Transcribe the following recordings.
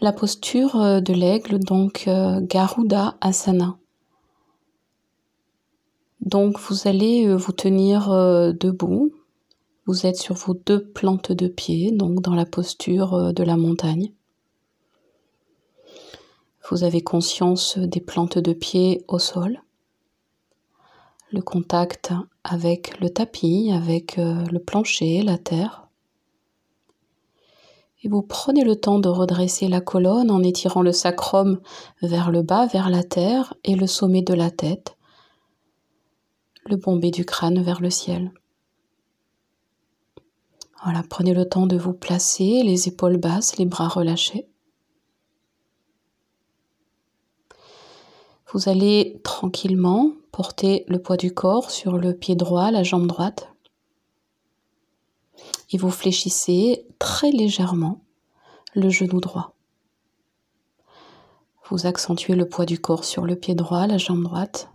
la posture euh, de l'aigle, donc euh, Garuda Asana. Donc vous allez vous tenir debout. Vous êtes sur vos deux plantes de pied, donc dans la posture de la montagne. Vous avez conscience des plantes de pied au sol le contact avec le tapis, avec euh, le plancher, la terre. Et vous prenez le temps de redresser la colonne en étirant le sacrum vers le bas, vers la terre, et le sommet de la tête, le bombé du crâne vers le ciel. Voilà, prenez le temps de vous placer, les épaules basses, les bras relâchés. Vous allez tranquillement porter le poids du corps sur le pied droit, la jambe droite. Et vous fléchissez très légèrement le genou droit. Vous accentuez le poids du corps sur le pied droit, la jambe droite.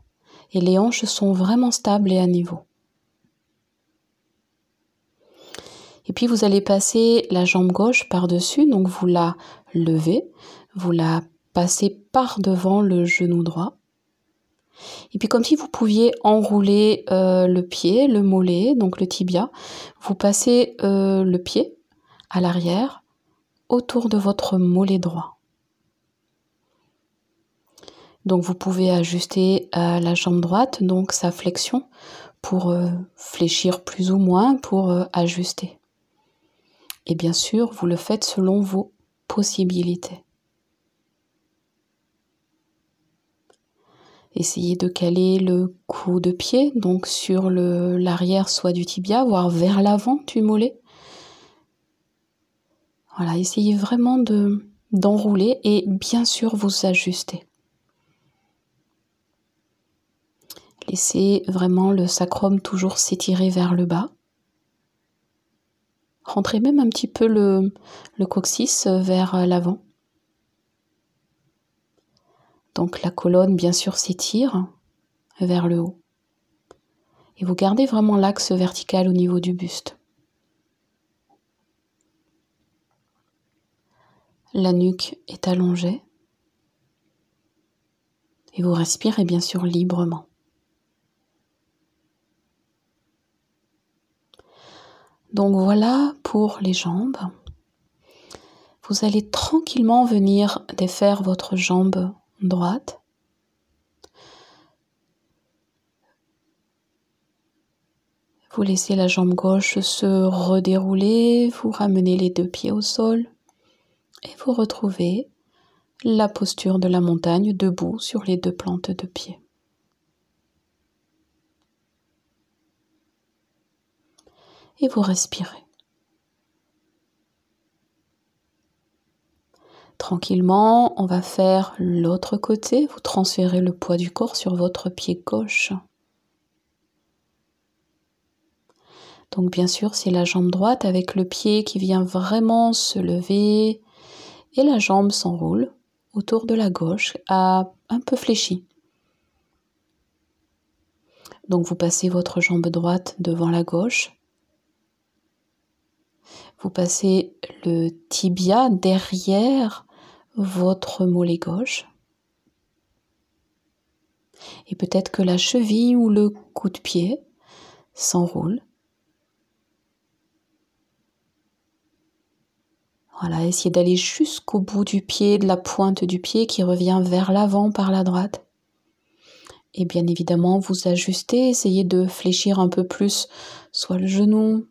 Et les hanches sont vraiment stables et à niveau. Et puis vous allez passer la jambe gauche par-dessus, donc vous la levez, vous la passez par devant le genou droit. Et puis comme si vous pouviez enrouler euh, le pied, le mollet, donc le tibia, vous passez euh, le pied à l'arrière autour de votre mollet droit. Donc vous pouvez ajuster euh, la jambe droite, donc sa flexion, pour fléchir plus ou moins, pour ajuster. Et bien sûr, vous le faites selon vos possibilités. Essayez de caler le coup de pied, donc sur l'arrière soit du tibia, voire vers l'avant du mollet. Voilà, essayez vraiment de d'enrouler et bien sûr vous ajuster. Laissez vraiment le sacrum toujours s'étirer vers le bas. Rentrez même un petit peu le, le coccyx vers l'avant. Donc la colonne, bien sûr, s'étire vers le haut. Et vous gardez vraiment l'axe vertical au niveau du buste. La nuque est allongée. Et vous respirez bien sûr librement. Donc voilà pour les jambes. Vous allez tranquillement venir défaire votre jambe droite. Vous laissez la jambe gauche se redérouler, vous ramenez les deux pieds au sol et vous retrouvez la posture de la montagne debout sur les deux plantes de pied. Et vous respirez. Tranquillement, on va faire l'autre côté. Vous transférez le poids du corps sur votre pied gauche. Donc bien sûr, c'est la jambe droite avec le pied qui vient vraiment se lever et la jambe s'enroule autour de la gauche à un peu fléchi. Donc vous passez votre jambe droite devant la gauche vous passez le tibia derrière votre mollet gauche. Et peut-être que la cheville ou le coup de pied s'enroule. Voilà, essayez d'aller jusqu'au bout du pied, de la pointe du pied qui revient vers l'avant par la droite. Et bien évidemment, vous ajustez, essayez de fléchir un peu plus, soit le genou.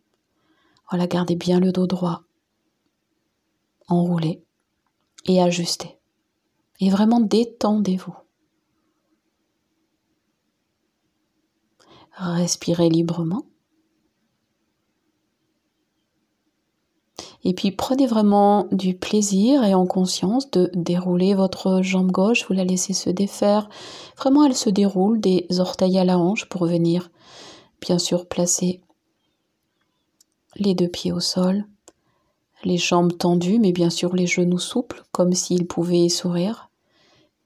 Voilà, gardez bien le dos droit. Enroulez et ajustez. Et vraiment détendez-vous. Respirez librement. Et puis prenez vraiment du plaisir et en conscience de dérouler votre jambe gauche, vous la laissez se défaire. Vraiment, elle se déroule des orteils à la hanche pour venir, bien sûr, placer les deux pieds au sol, les jambes tendues, mais bien sûr les genoux souples, comme s'ils pouvaient sourire.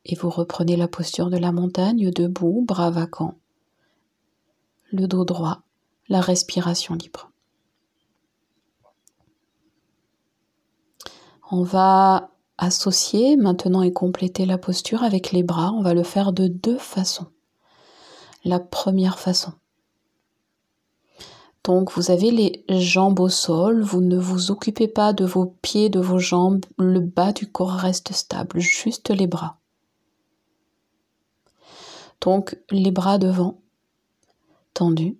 Et vous reprenez la posture de la montagne, debout, bras vacants, le dos droit, la respiration libre. On va associer maintenant et compléter la posture avec les bras, on va le faire de deux façons. La première façon. Donc vous avez les jambes au sol, vous ne vous occupez pas de vos pieds, de vos jambes, le bas du corps reste stable, juste les bras. Donc les bras devant, tendus,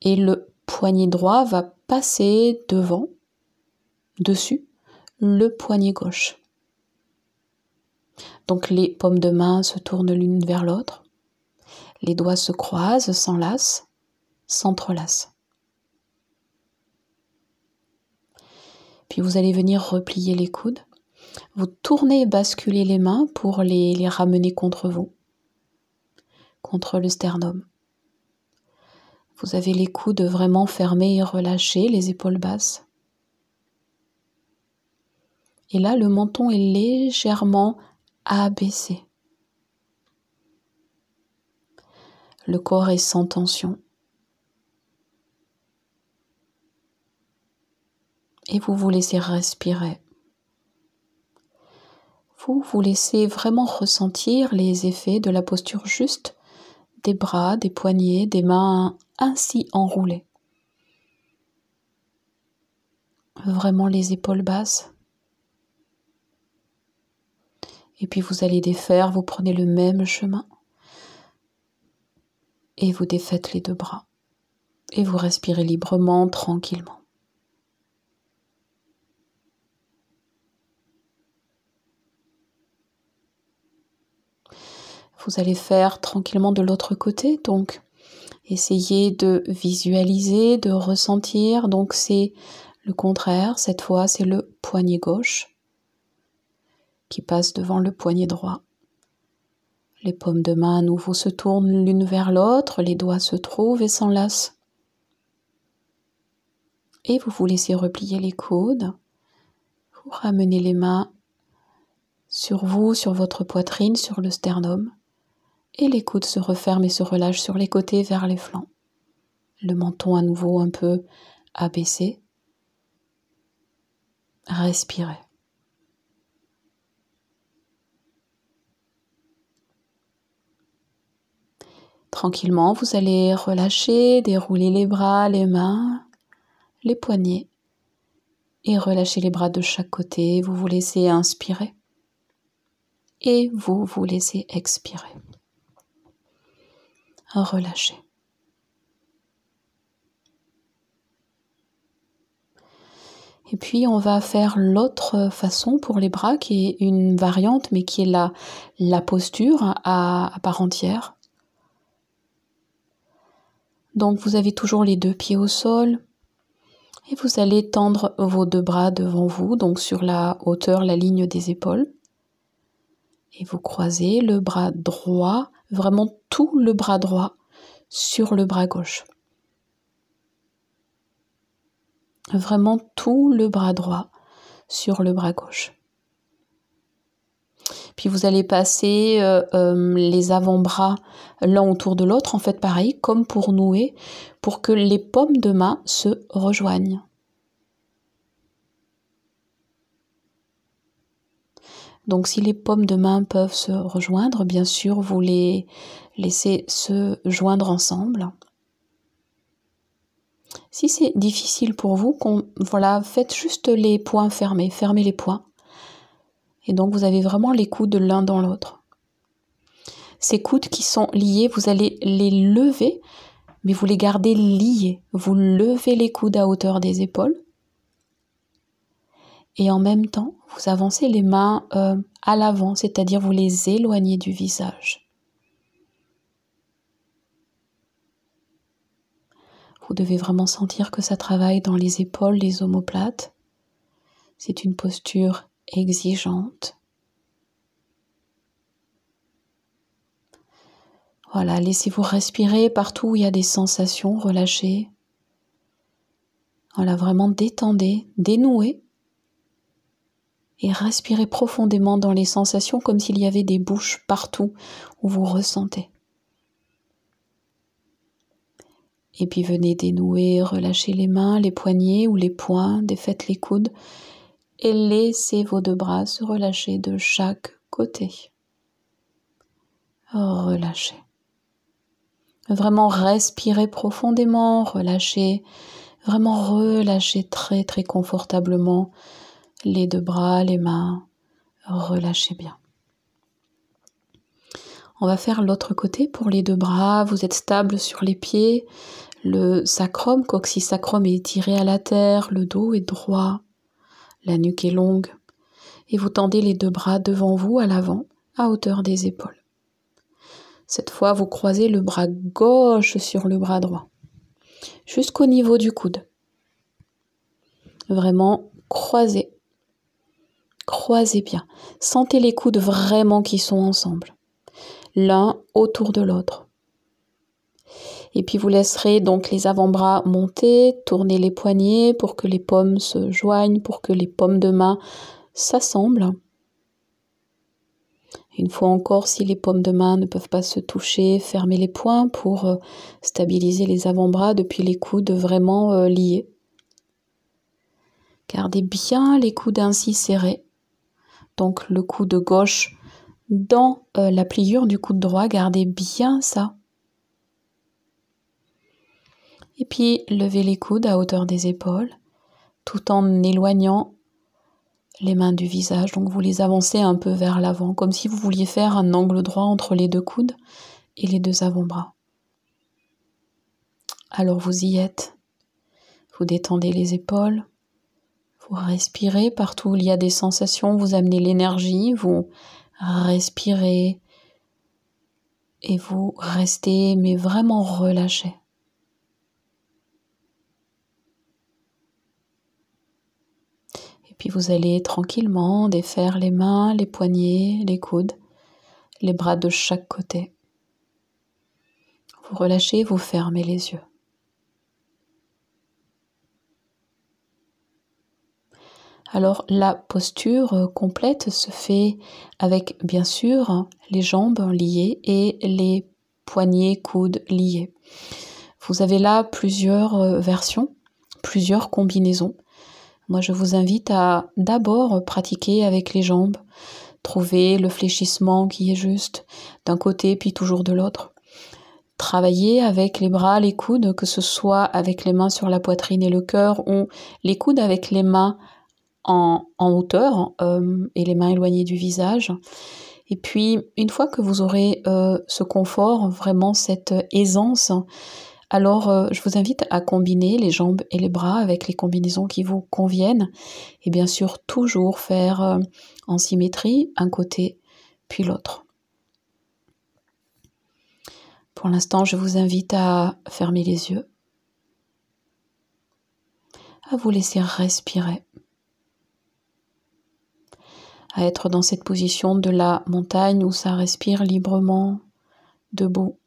et le poignet droit va passer devant, dessus, le poignet gauche. Donc les paumes de main se tournent l'une vers l'autre, les doigts se croisent, s'enlacent, s'entrelacent. Puis vous allez venir replier les coudes. Vous tournez et basculez les mains pour les, les ramener contre vous, contre le sternum. Vous avez les coudes vraiment fermés et relâchés, les épaules basses. Et là, le menton est légèrement abaissé. Le corps est sans tension. Et vous vous laissez respirer. Vous vous laissez vraiment ressentir les effets de la posture juste des bras, des poignets, des mains ainsi enroulées. Vraiment les épaules basses. Et puis vous allez défaire, vous prenez le même chemin. Et vous défaites les deux bras. Et vous respirez librement, tranquillement. Vous allez faire tranquillement de l'autre côté, donc essayez de visualiser, de ressentir. Donc c'est le contraire, cette fois c'est le poignet gauche qui passe devant le poignet droit. Les paumes de main à nouveau se tournent l'une vers l'autre, les doigts se trouvent et s'enlacent. Et vous vous laissez replier les coudes. Vous ramenez les mains sur vous, sur votre poitrine, sur le sternum. Et les coudes se referment et se relâchent sur les côtés vers les flancs. Le menton à nouveau un peu abaissé. Respirez. Tranquillement, vous allez relâcher, dérouler les bras, les mains, les poignets et relâcher les bras de chaque côté. Vous vous laissez inspirer et vous vous laissez expirer. Relâchez. Et puis on va faire l'autre façon pour les bras qui est une variante mais qui est la, la posture à part entière. Donc vous avez toujours les deux pieds au sol et vous allez tendre vos deux bras devant vous, donc sur la hauteur, la ligne des épaules. Et vous croisez le bras droit, vraiment tout le bras droit sur le bras gauche. Vraiment tout le bras droit sur le bras gauche. Puis vous allez passer euh, euh, les avant-bras l'un autour de l'autre, en fait pareil, comme pour nouer, pour que les paumes de main se rejoignent. Donc si les paumes de main peuvent se rejoindre, bien sûr, vous les laissez se joindre ensemble. Si c'est difficile pour vous, voilà, faites juste les poings fermés, fermez les poings. Et donc vous avez vraiment les coudes l'un dans l'autre. Ces coudes qui sont liés, vous allez les lever, mais vous les gardez liés. Vous levez les coudes à hauteur des épaules. Et en même temps, vous avancez les mains euh, à l'avant, c'est-à-dire vous les éloignez du visage. Vous devez vraiment sentir que ça travaille dans les épaules, les omoplates. C'est une posture exigeante. Voilà, laissez-vous respirer partout où il y a des sensations, relâchez. Voilà, vraiment détendez, dénouez. Et respirez profondément dans les sensations comme s'il y avait des bouches partout où vous ressentez. Et puis venez dénouer, relâcher les mains, les poignets ou les poings, défaites les coudes et laissez vos deux bras se relâcher de chaque côté. Relâchez. Vraiment respirez profondément, relâchez, vraiment relâchez très très confortablement les deux bras, les mains, relâchez bien. On va faire l'autre côté pour les deux bras, vous êtes stable sur les pieds, le sacrum, coxisacrum est tiré à la terre, le dos est droit, la nuque est longue, et vous tendez les deux bras devant vous à l'avant, à hauteur des épaules. Cette fois, vous croisez le bras gauche sur le bras droit, jusqu'au niveau du coude. Vraiment croisez. Croisez bien. Sentez les coudes vraiment qui sont ensemble. L'un autour de l'autre. Et puis vous laisserez donc les avant-bras monter, tourner les poignets pour que les pommes se joignent, pour que les pommes de main s'assemblent. Une fois encore, si les paumes de main ne peuvent pas se toucher, fermez les poings pour euh, stabiliser les avant-bras depuis les coudes vraiment euh, liés. Gardez bien les coudes ainsi serrés. Donc le coude gauche dans euh, la pliure du coude droit, gardez bien ça. Et puis levez les coudes à hauteur des épaules tout en éloignant les mains du visage. Donc vous les avancez un peu vers l'avant, comme si vous vouliez faire un angle droit entre les deux coudes et les deux avant-bras. Alors vous y êtes. Vous détendez les épaules. Vous respirez partout où il y a des sensations. Vous amenez l'énergie. Vous respirez. Et vous restez, mais vraiment relâché. Puis vous allez tranquillement défaire les mains, les poignets, les coudes, les bras de chaque côté. Vous relâchez, vous fermez les yeux. Alors la posture complète se fait avec bien sûr les jambes liées et les poignets, coudes liés. Vous avez là plusieurs euh, versions, plusieurs combinaisons. Moi, je vous invite à d'abord pratiquer avec les jambes, trouver le fléchissement qui est juste d'un côté puis toujours de l'autre. Travailler avec les bras, les coudes, que ce soit avec les mains sur la poitrine et le cœur ou les coudes avec les mains en, hauteur euh, et les mains éloignées du visage. Et puis, une fois que vous aurez euh, ce confort, vraiment cette aisance, alors, euh, je vous invite à combiner les jambes et les bras avec les combinaisons qui vous conviennent. Et bien sûr, toujours faire euh, en symétrie un côté puis l'autre. Pour l'instant, je vous invite à fermer les yeux, à vous laisser respirer, à être dans cette position de la montagne où ça respire librement, debout.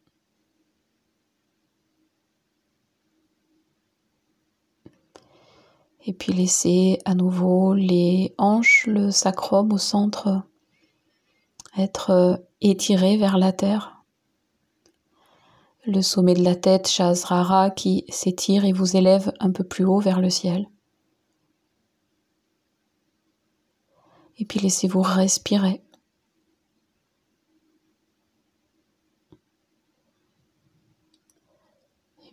Et puis laissez à nouveau les hanches, le sacrum au centre être euh, étiré vers la terre. Le sommet de la tête, Shasrara, qui s'étire et vous élève un peu plus haut vers le ciel. Et puis laissez-vous respirer.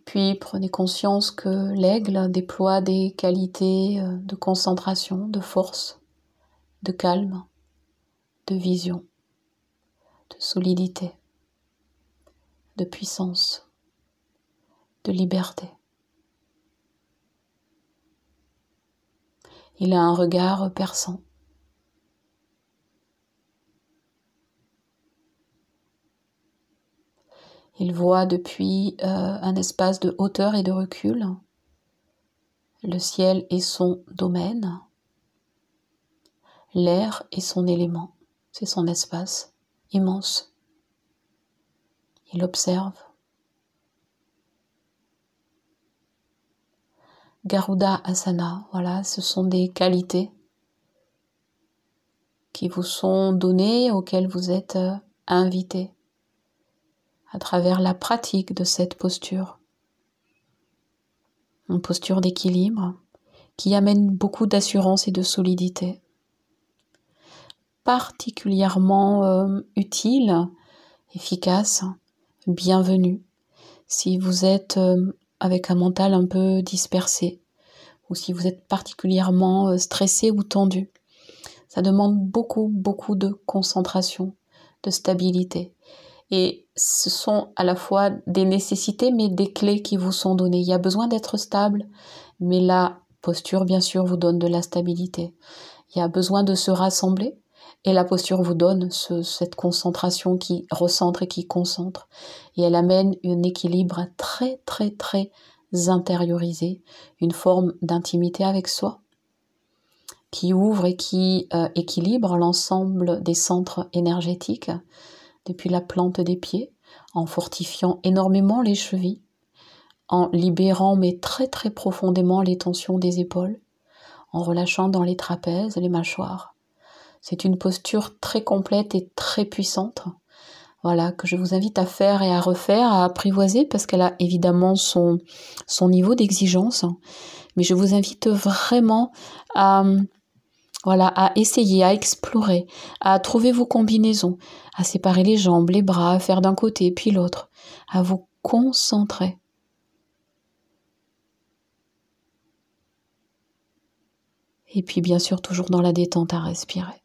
Puis prenez conscience que l'aigle déploie des qualités euh, de concentration, de force, de calme, de vision, de solidité, de puissance, de liberté. Il a un regard perçant. Il voit depuis euh, un espace de hauteur et de recul le ciel est son domaine, l'air est son élément, c'est son espace immense. Il observe. Garuda Asana, voilà, ce sont des qualités qui vous sont données, auxquelles vous êtes euh, invité à travers la pratique de cette posture. Une posture d'équilibre qui amène beaucoup d'assurance et de solidité. Particulièrement euh, utile, efficace, bienvenue si vous êtes euh, avec un mental un peu dispersé ou si vous êtes particulièrement euh, stressé ou tendu. Ça demande beaucoup, beaucoup de concentration, de stabilité. Et ce sont à la fois des nécessités, mais des clés qui vous sont données. Il y a besoin d'être stable, mais la posture, bien sûr, vous donne de la stabilité. Il y a besoin de se rassembler, et la posture vous donne cette concentration qui recentre et qui concentre. Et elle amène un équilibre très, très, très intériorisé, une forme d'intimité avec soi, qui ouvre et qui euh, équilibre l'ensemble des centres énergétiques depuis la plante des pieds, en fortifiant énormément les chevilles, en libérant mais très très profondément les tensions des épaules, en relâchant dans les trapèzes les mâchoires. C'est une posture très complète et très puissante. Voilà, que je vous invite à faire et à refaire, à apprivoiser, parce qu'elle a évidemment son, son niveau d'exigence. Mais je vous invite vraiment à, voilà, à essayer, à explorer, à trouver vos combinaisons, à séparer les jambes, les bras, à faire d'un côté puis l'autre, à vous concentrer. Et puis bien sûr toujours dans la détente à respirer.